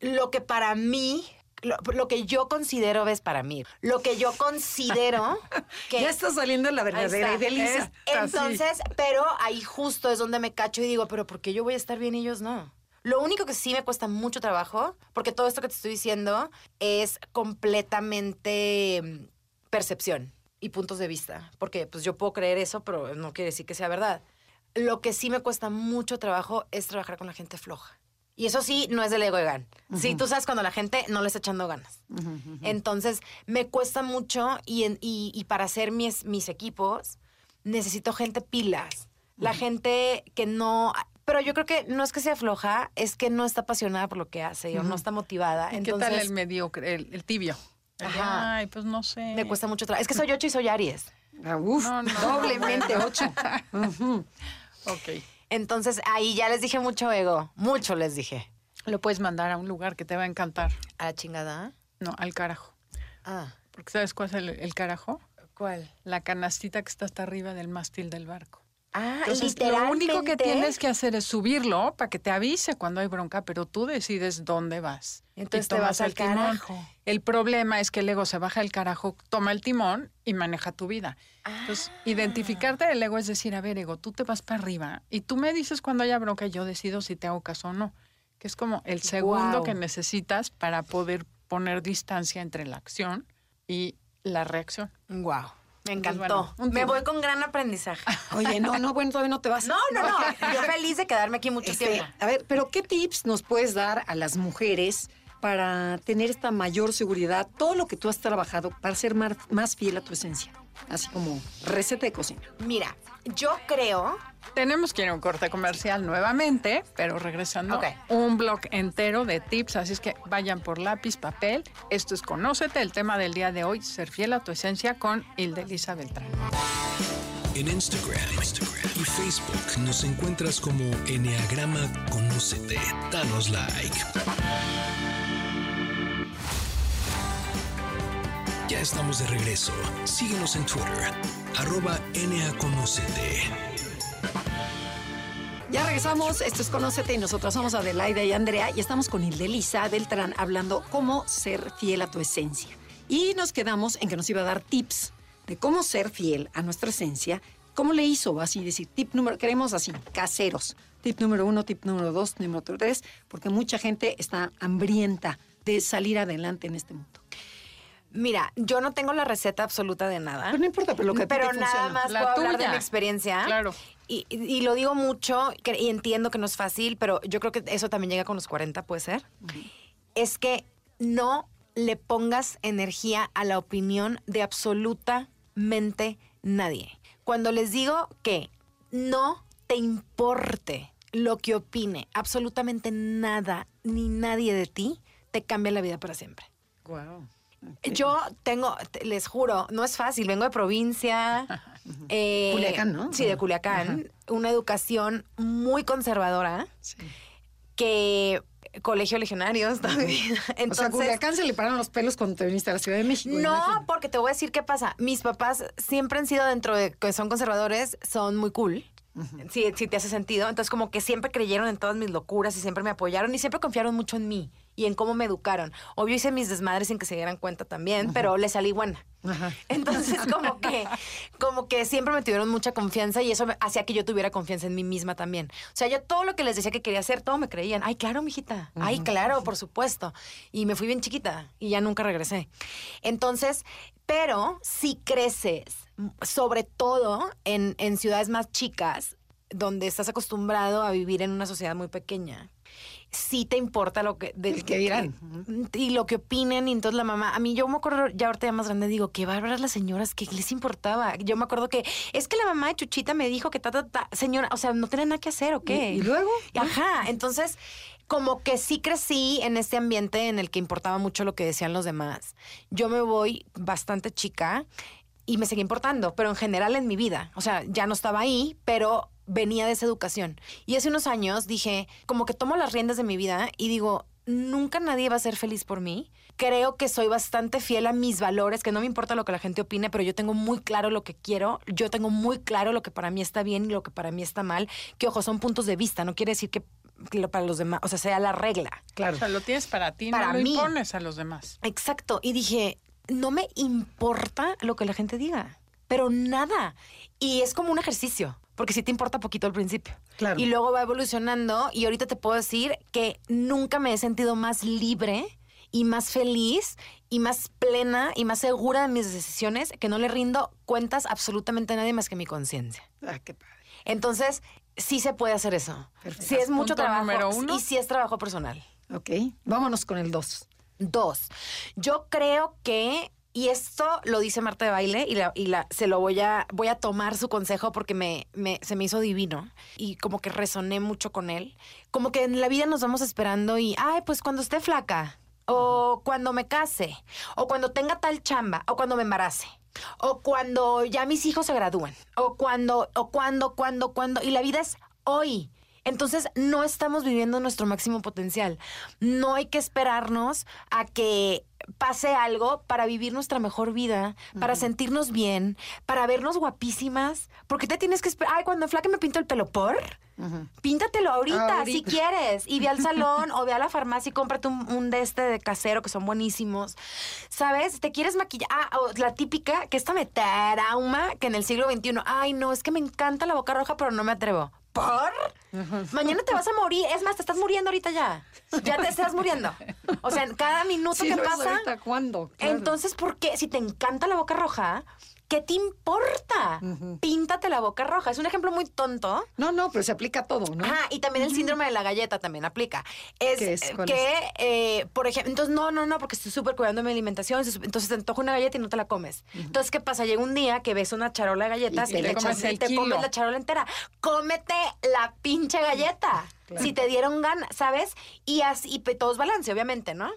lo que para mí, lo, lo que yo considero es para mí, lo que yo considero que... Ya está saliendo la verdadera Está así. Entonces, pero ahí justo es donde me cacho y digo, pero ¿por qué yo voy a estar bien y ellos no? Lo único que sí me cuesta mucho trabajo, porque todo esto que te estoy diciendo es completamente mm, percepción y puntos de vista, porque pues yo puedo creer eso, pero no quiere decir que sea verdad. Lo que sí me cuesta mucho trabajo es trabajar con la gente floja. Y eso sí, no es del ego de gan. Sí, tú sabes cuando la gente no le está echando ganas. Entonces, me cuesta mucho y, en- y- y para hacer mis, mis equipos necesito gente pilas. La gente que no... Pero yo creo que no es que sea floja, es que no está apasionada por lo que hace o no está motivada. ¿Y Entonces, ¿Qué tal el mediocre, el, el tibio? El Ajá. Ay, pues no sé. me cuesta mucho trabajo. Es que soy ocho y soy Aries. Ah, uf, No, no. doblemente ocho. Ok. Entonces, ahí ya les dije mucho ego. Mucho les dije. Lo puedes mandar a un lugar que te va a encantar. ¿A la chingada? No, al carajo. Ah, Porque ¿sabes cuál es el, el carajo? ¿cuál? La canastita que está hasta arriba del mástil del barco. Ah, Entonces, lo único que tienes que hacer es subirlo para que te avise cuando hay bronca, pero tú decides dónde vas. Entonces te vas al el timón. carajo. El problema es que el ego se baja el carajo, toma el timón y maneja tu vida. Entonces, Ah. identificarte del ego es decir, a ver, ego, tú te vas para arriba y tú me dices cuando haya bronca y yo decido si te hago caso o no. Que es como el segundo que necesitas para poder poner distancia entre la acción y la reacción. Wow. Me Entonces, encantó. bueno, Me voy con gran aprendizaje. Oye, no, no, bueno, todavía no te vas. No, no, no. Yo feliz de quedarme aquí mucho Este, tiempo. a ver, pero ¿qué tips nos puedes dar a las mujeres para tener esta mayor seguridad? Todo lo que tú has trabajado para ser mar- más fiel a tu esencia. Así como receta de cocina. Mira, yo creo. Tenemos que ir a un corte comercial nuevamente, pero regresando, Ok. un blog entero de tips, así es que vayan por lápiz, papel. Esto es Conócete, el tema del día de hoy, ser fiel a tu esencia con Hilde Elisa Beltrán. En Instagram, Instagram y Facebook nos encuentras como Enneagrama Conócete. Danos like. Ya estamos de regreso. Síguenos en Twitter, arroba NAConócete. Ya regresamos, esto es Conócete y nosotros somos Adelaida y Andrea y estamos con Ildelisa Beltrán hablando cómo ser fiel a tu esencia. Y nos quedamos en que nos iba a dar tips de cómo ser fiel a nuestra esencia. ¿Cómo le hizo? Así decir, tip número, queremos así, caseros. Tip número uno, tip número dos, número tres, porque mucha gente está hambrienta de salir adelante en este mundo. Mira, yo no tengo la receta absoluta de nada. Pero no importa, pero lo que Pero te nada funciona. más La puedo hablar de mi experiencia. Claro. Y, y- y lo digo mucho que- y entiendo que no es fácil, pero yo creo que eso también llega con los 40, puede ser. Es que no le pongas energía a la opinión de absolutamente nadie. Cuando les digo que no te importe lo que opine absolutamente nada ni nadie de ti, te cambia la vida para siempre. Wow. Yo tengo, te- les juro, no es fácil, vengo de provincia. eh, Culiacán, ¿no? Sí, de Culiacán. Una educación muy conservadora Sí. que colegio legionarios mi vida. o sea, a Entonces, Culiacán se le pararon los pelos cuando te viniste a la Ciudad de México. no, porque te voy a decir qué pasa. Mis papás siempre han sido dentro de que son conservadores, son muy cool. Sí, sí te hace sentido. Entonces, como que siempre creyeron en todas mis locuras y siempre me apoyaron y siempre confiaron mucho en mí y en cómo me educaron. Obvio hice mis desmadres sin que se dieran cuenta también, pero le salí buena. Ajá. Entonces, como que, como que siempre me tuvieron mucha confianza y eso me- hacía que yo tuviera confianza en mí misma también. O sea, yo todo lo que les decía que quería hacer, todo me creían. Ay, claro, mijita. Ay, claro, por supuesto. Y me fui bien chiquita y ya nunca regresé. Entonces, pero si creces, sobre todo en, en ciudades más chicas, donde estás acostumbrado a vivir en una sociedad muy pequeña, sí te importa lo que... de- El que dirán. y lo que opinen y entonces la mamá, a mí yo me acuerdo ya ahorita ya más grande digo, qué bárbaras las señoras, ¿qué les importaba? Yo me acuerdo que es que la mamá de Chuchita me dijo que ta, ta, ta, señora, o sea, no tiene nada que hacer, ¿o qué? ¿Y- y luego? Ajá, entonces como que sí crecí en este ambiente en el que importaba mucho lo que decían los demás. Yo me voy bastante chica y me seguí importando, pero en general en mi vida. O sea, ya no estaba ahí, pero venía de esa educación. Y hace unos años dije, como que tomo las riendas de mi vida y digo, nunca nadie va a ser feliz por mí. Creo que soy bastante fiel a mis valores, que no me importa lo que la gente opine, pero yo tengo muy claro lo que quiero, yo tengo muy claro lo que para mí está bien y lo que para mí está mal, que ojo, son puntos de vista, no quiere decir que para los demás, o sea, sea la regla. Claro. O sea, lo tienes para ti, Para no lo mí. impones a los demás. Exacto. Y dije, no me importa lo que la gente diga, pero nada. Y es como un ejercicio, porque sí te importa poquito al principio. Claro. Y luego va evolucionando y ahorita te puedo decir que nunca me he sentido más libre y más feliz y más plena y más segura de mis decisiones que no le rindo cuentas absolutamente a nadie más que mi conciencia. Ah, qué padre. Entonces, sí se puede hacer eso. Perfecto. Sí es mucho Punto trabajo número uno. y sí es trabajo personal. Ok. Vámonos con el dos. Dos, yo creo que, y esto lo dice Marta de Baile, y, la, y la, se lo voy a, voy a tomar su consejo porque me, me- se me hizo divino y como que resoné mucho con él. Como que en la vida nos vamos esperando y, ay, pues cuando esté flaca, o cuando me case, o cuando tenga tal chamba, o cuando me embarace. O cuando ya mis hijos se gradúen. O cuando, o cuando, cuando, cuando. Y la vida es hoy. Entonces, no estamos viviendo nuestro máximo potencial. No hay que esperarnos a que pase algo para vivir nuestra mejor vida, para sentirnos bien, para vernos guapísimas. Porque te tienes que esperar. Ay, cuando flaque me pinto el pelo, ¿por? Píntatelo ahorita, si quieres. Y ve al salón o ve a la farmacia y cómprate un, un de este de casero que son buenísimos. ¿Sabes? Te quieres maquillar. Ah, o la típica, que esta me trauma, que en el siglo XXI. Ay, no, es que me encanta la boca roja, pero no me atrevo. ¿Por? Mañana te vas a morir. Es más, te estás muriendo ahorita ya. Ya te estás muriendo. O sea, en cada minuto Sí, que pasa. ¿cuándo? Claro. Entonces, ¿por qué? Si te encanta la boca roja, ¿qué te importa? Píntate la boca roja. Es un ejemplo muy tonto. No, no, pero se aplica a todo, ¿no? Ajá, y también el síndrome de la galleta también aplica. Es, ¿Qué es? eh, ¿Cuál que, eh, por ejemplo, entonces, no, no, no, porque estoy súper cuidando mi alimentación, entonces te antoja una galleta y no te la comes. Entonces, ¿qué pasa? Llega un día que ves una charola de galletas Y y, te le comes echas- el y te kilo. comes la charola entera. Cómete la pinche galleta. Si te dieron ganas, ¿sabes? Y así, y todo es balance, obviamente, ¿no?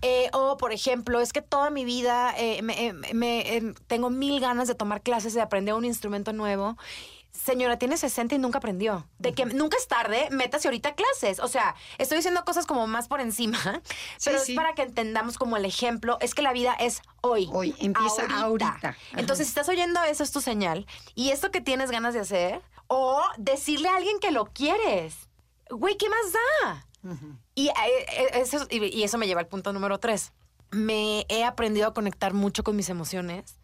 Eh, o, por ejemplo, es que toda mi vida eh, me, eh, me, tengo mil ganas de tomar clases, de aprender un instrumento nuevo. Señora, tiene 60 y nunca aprendió. De que nunca es tarde, métase ahorita a clases. O sea, estoy diciendo cosas como más por encima, pero sí. es para que entendamos como el ejemplo, es que la vida es hoy. Hoy, empieza ahorita. Ajá. Entonces, si estás oyendo eso, es tu señal. Y esto que tienes ganas de hacer, o decirle a alguien que lo quieres. Güey, ¿qué más da? y, eh, eh, eso, y, eso me lleva al punto número tres. Me he aprendido a conectar mucho con mis emociones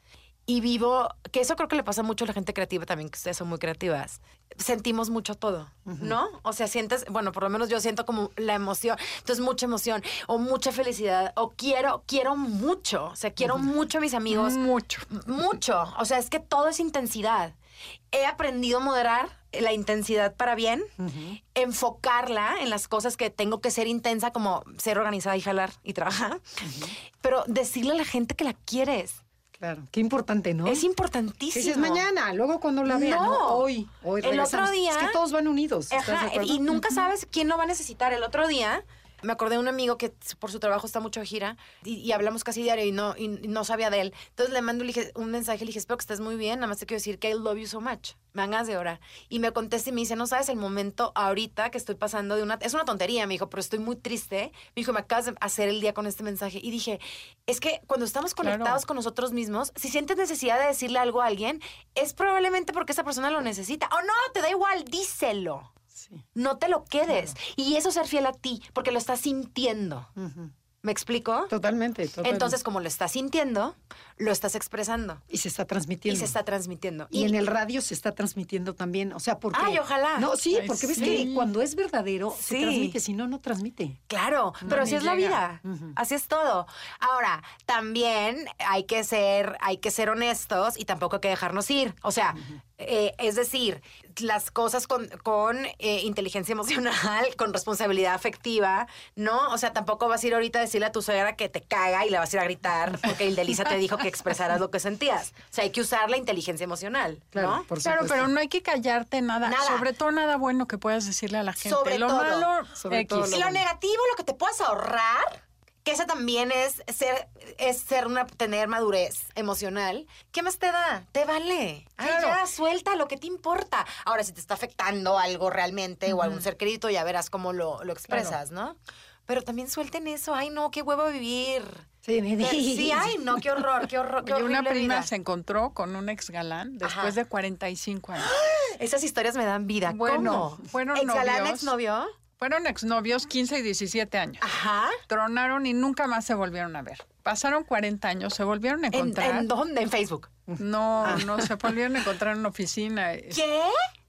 y vivo, que eso creo que le pasa mucho a la gente creativa también, que ustedes son muy creativas. Sentimos mucho todo, ¿no? O sea, sientes, bueno, por lo menos yo siento como la emoción, entonces mucha emoción o mucha felicidad o quiero, quiero mucho, o sea, quiero mucho a mis amigos. Mucho. Mucho, o sea, es que todo es intensidad. He aprendido a moderar la intensidad para bien, enfocarla en las cosas que tengo que ser intensa, como ser organizada y jalar y trabajar, pero decirle a la gente que la quieres. Claro. Qué importante, ¿no? Es Si importantísimo. dices mañana, luego cuando la vean. No. No, hoy. Hoy El otro día- Es que todos van unidos. ¿estás de Ajá, y nunca sabes quién lo va a necesitar. El otro día me acordé de un amigo que por su trabajo está mucho de gira y, y hablamos casi diario y no, y no sabía de él. Entonces le mando un mensaje, le dije, espero que estés muy bien, nada más te quiero decir que I love you so much. Me dan ganas de orar. Y me contesta y me dice, no sabes el momento ahorita que estoy pasando de una... Es una tontería, me dijo, pero estoy muy triste. Me dijo, me acabas de hacer el día con este mensaje. Y dije, es que cuando estamos Claro. conectados con nosotros mismos, si sientes necesidad de decirle algo a alguien, es probablemente porque esa persona lo necesita. O no, te da igual, díselo. Sí. No te lo quedes. Y eso es ser fiel a ti, porque lo estás sintiendo. ¿Me explico? Totalmente, totalmente. Entonces, como lo estás sintiendo, lo estás expresando Y se está y transmitiendo. se está transmitiendo. Y en el radio se está transmitiendo también, o sea, porque... Ay, ojalá. No, sí, Ay, porque ves sí. que cuando es verdadero se Sí. transmite, si no, no transmite. Claro, pero así es la vida. Así es todo. Ahora, también hay que ser, hay que ser honestos y tampoco hay que dejarnos ir. O sea, eh, es decir, las cosas con, con eh, inteligencia emocional, con responsabilidad afectiva, ¿no? O sea, tampoco vas a ir ahorita a decirle a tu suegra que te caga y le vas a ir a gritar porque Ildelisa te dijo que expresaras lo que sentías. O sea, hay que usar la inteligencia emocional, ¿no? por Claro, pero no hay que callarte nada. Nada. Sobre todo nada bueno que puedas decirle a la gente. Sobre lo todo. malo, Sobre X. todo Y lo negativo, lo que te puedas ahorrar, que eso también es ser, es ser una, tener madurez emocional. ¿Qué más te da? Te vale. Ay, Claro. ya, suelta lo que te importa. Ahora, si te está afectando algo realmente o algún ser querido, ya verás cómo lo, lo expresas, ¿no? Pero también suelten eso. Ay, no, qué huevo vivir. Sí, ni- Sí, ay, no, qué horror, qué horror, qué una prima vida. se encontró con un ex galán después Ajá. de 45 años. Esas historias me dan vida. Bueno, ¿Cómo? fueron ¿Exgalán, novios. exnovio? Fueron exnovios 15 y 17 años. Ajá. Tronaron y nunca más se volvieron a ver. Pasaron 40 años, se volvieron a ¿En, encontrar. ¿En dónde? En Facebook. No, no, se volvieron a encontrar en una oficina. ¿Qué?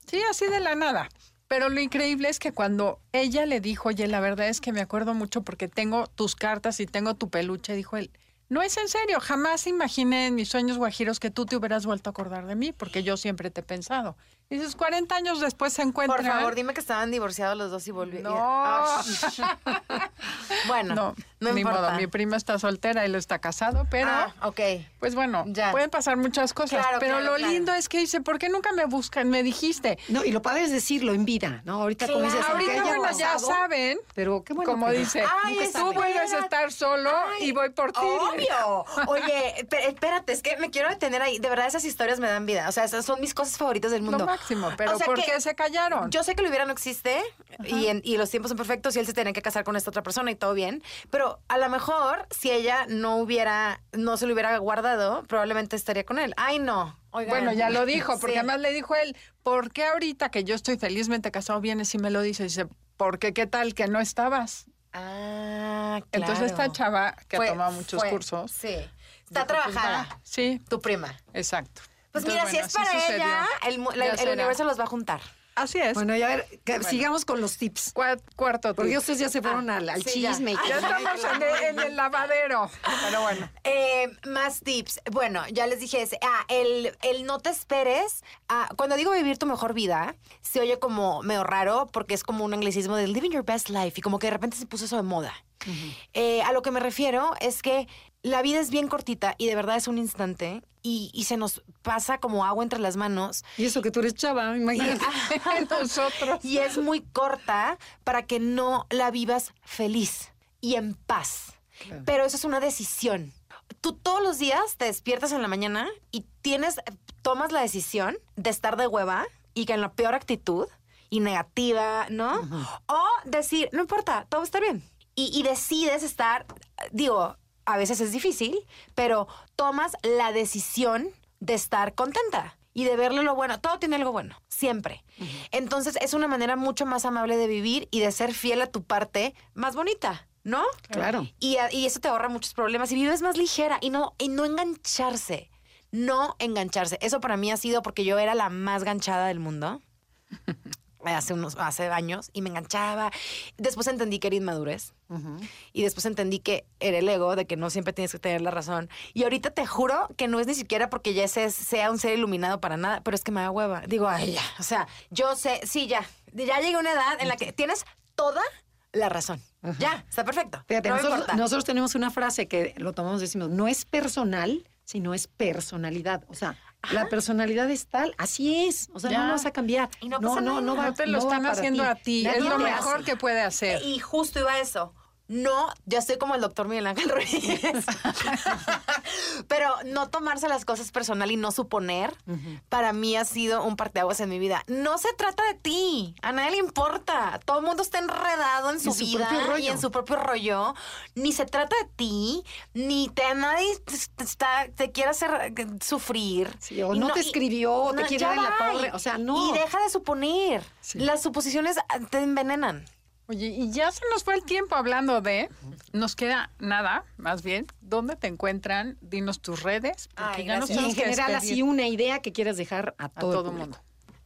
Sí, así de la nada. Pero lo increíble es que cuando ella le dijo, oye, la verdad es que me acuerdo mucho porque tengo tus cartas y tengo tu peluche, dijo él, no es en serio, jamás imaginé en mis sueños guajiros que tú te hubieras vuelto a acordar de mí, porque yo siempre te he pensado. Y dices, 40 años después se encuentran. Por favor, dime que estaban divorciados los dos y volvieron. No. bueno, No, no, ni importa. modo, mi prima está soltera, él está casado, pero... Ah, ok. Pues bueno, Ya. pueden pasar muchas cosas, Claro, pero claro, lo claro. lindo es que dice, ¿por qué nunca me buscan? Me dijiste. No, y lo padre es decirlo en vida, ¿no? Ahorita como dices, Ahorita, bueno, ya saben, Pero qué bueno. como que- dice, Ay, tú espérate. vuelves a estar solo y voy por ti. Obvio. Oye, esp- espérate, es que me quiero detener ahí. De verdad, esas historias me dan vida. O sea, esas son mis cosas favoritas del mundo. Lo máximo, pero O sea ¿por qué se callaron? Yo sé que lo hubiera no existe y, en- y los tiempos son perfectos y él se tiene que casar con esta otra persona y todo bien. Pero a lo mejor, si ella no hubiera, no se lo hubiera guardado, probablemente estaría con él. Ay, no. Oigan. Bueno, ya lo dijo, porque Sí. además le dijo él, ¿por qué ahorita que yo estoy felizmente casado vienes y me lo dices? Dice, porque qué tal que no estabas. Ah, claro. Entonces esta chava que Fue- ha tomado muchos fue, cursos. Sí. Está dijo, pues, trabajada. va. Sí, Tu prima. exacto. Pues Entonces, mira, si es para sucedió. ella, el, la- el universo los va a juntar. Así es. Bueno, y a ver, que sigamos con los tips. Cua- cuarto Porque tip. ustedes ya se fueron al, al sí, ya. chisme. Ya estamos en el, en el lavadero. Pero bueno. Eh, más tips. Bueno, ya les dije ese. Ah, el, el no te esperes. Ah, cuando digo vivir tu mejor vida, se oye como medio raro porque es como un anglicismo de living your best life y como que de repente se puso eso de moda. Eh, a lo que me refiero es que la vida es bien cortita y de verdad es un instante y, y se nos pasa como agua entre las manos Y eso que tú eres chava, imagínate. Nosotros. y es muy corta para que no la vivas feliz y en paz. Pero eso es una decisión. Tú todos los días te despiertas en la mañana y tienes, tomas la decisión de estar de hueva y que en la peor actitud y negativa, ¿no? O decir, no importa, todo va a estar bien. Y, y decides estar, digo, a veces es difícil, pero tomas la decisión de estar contenta y de verle lo bueno. Todo tiene algo bueno, siempre. Entonces es una manera mucho más amable de vivir y de ser fiel a tu parte más bonita, ¿no? Claro. Y, eso te ahorra muchos problemas y vives más ligera y no, y no engancharse. no engancharse. Eso para mí ha sido porque yo era la más ganchada del mundo. hace unos hace años y me enganchaba. Después entendí que era inmadurez. Y después entendí que era el ego, de que no siempre tienes que tener la razón. Y ahorita te juro que no es ni siquiera porque ya ese sea un ser iluminado para nada, pero es que me da hueva. Digo, ay, ya. O sea, yo sé, sí, ya. Ya llegué a una edad en la que tienes toda la razón. Ya, está perfecto. Fíjate, No nosotros, tenemos una frase que lo tomamos, decimos, no es personal, sino es personalidad. O sea, la personalidad es tal, así es. O sea, Ya. no lo vas a cambiar. Y no no, pasa no, nada. no va No te lo no están haciendo a ti. Nadie Es lo mejor hace. que puede hacer. Y justo iba a eso. No, yo estoy como el doctor Miguel Ángel Rodríguez. Pero no tomarse las cosas personal y no suponer, para mí ha sido un parteaguas en mi vida. No se trata de ti, a nadie le importa. Todo el mundo está enredado en su, En vida y en su propio rollo. Ni se trata de ti, ni te, nadie te, está, te quiere hacer eh, sufrir. Sí, o no te escribió, o te quiere ya dar en la torre, o sea, no. Y deja de suponer. Sí. Las suposiciones ah, te envenenan. Oye, y ya se nos fue el tiempo hablando de, nos queda nada, más bien, ¿dónde te encuentran? Dinos tus redes, porque Ay, ya nos. Y en general, despedir así una idea que quieras dejar a a todo, el mundo.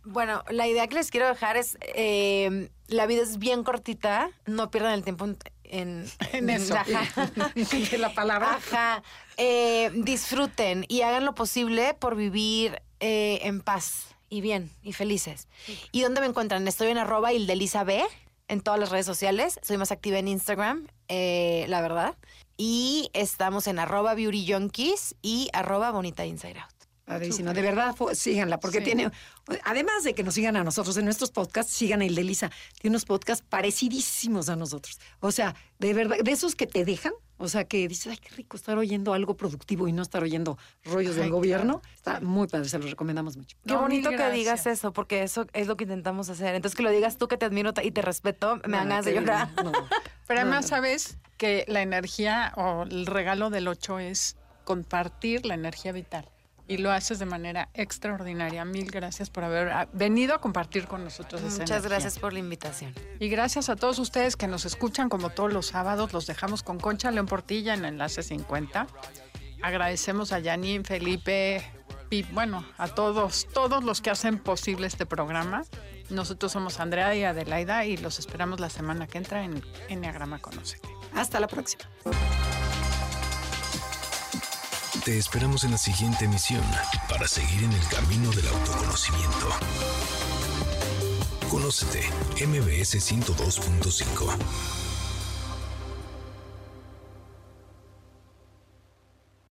Bueno, la idea que les quiero dejar es, eh, la vida es bien cortita, no pierdan el tiempo en... En, En eso. Ajá. De la palabra. Ajá. Eh, disfruten y hagan lo posible por vivir eh, en paz y bien y felices. ¿Y dónde me encuentran? Estoy en arroba Ildelisa B en todas las redes sociales. Soy más activa en Instagram, eh, la verdad. Y estamos en arroba Beauty Junkies y arroba Bonita Inside Out. Padrísimo, de verdad, síganla, porque Sí. tiene, además de que nos sigan a nosotros en nuestros podcasts, sigan el de Lisa. Tiene unos podcasts parecidísimos a nosotros. O sea, de verdad, de esos que te dejan, o sea, que dices, ay, qué rico estar oyendo algo productivo y no estar oyendo rollos del Ay, gobierno. Está muy padre, se los recomendamos mucho. Qué No, bonito que digas eso, porque eso es lo que intentamos hacer. Entonces, que lo digas tú, que te admiro y te respeto, me dan No, ganas de llorar. no. Pero No, además no. sabes que la energía o el regalo del 8 es compartir la energía vital. Y lo haces de manera extraordinaria. Mil gracias por haber ah, venido a compartir con nosotros esa Muchas energía. gracias por la invitación. Y gracias a todos ustedes que nos escuchan como todos los sábados. Los dejamos con Concha León Portilla en Enlace 50. Agradecemos a Janine, Felipe, y bueno, a todos, todos los que hacen posible este programa. Nosotros somos Andrea y Adelaida y los esperamos la semana que entra en Enneagrama Conócete. Hasta la próxima. Te esperamos en la siguiente emisión para seguir en el camino del autoconocimiento. Conócete, MBS 102.5.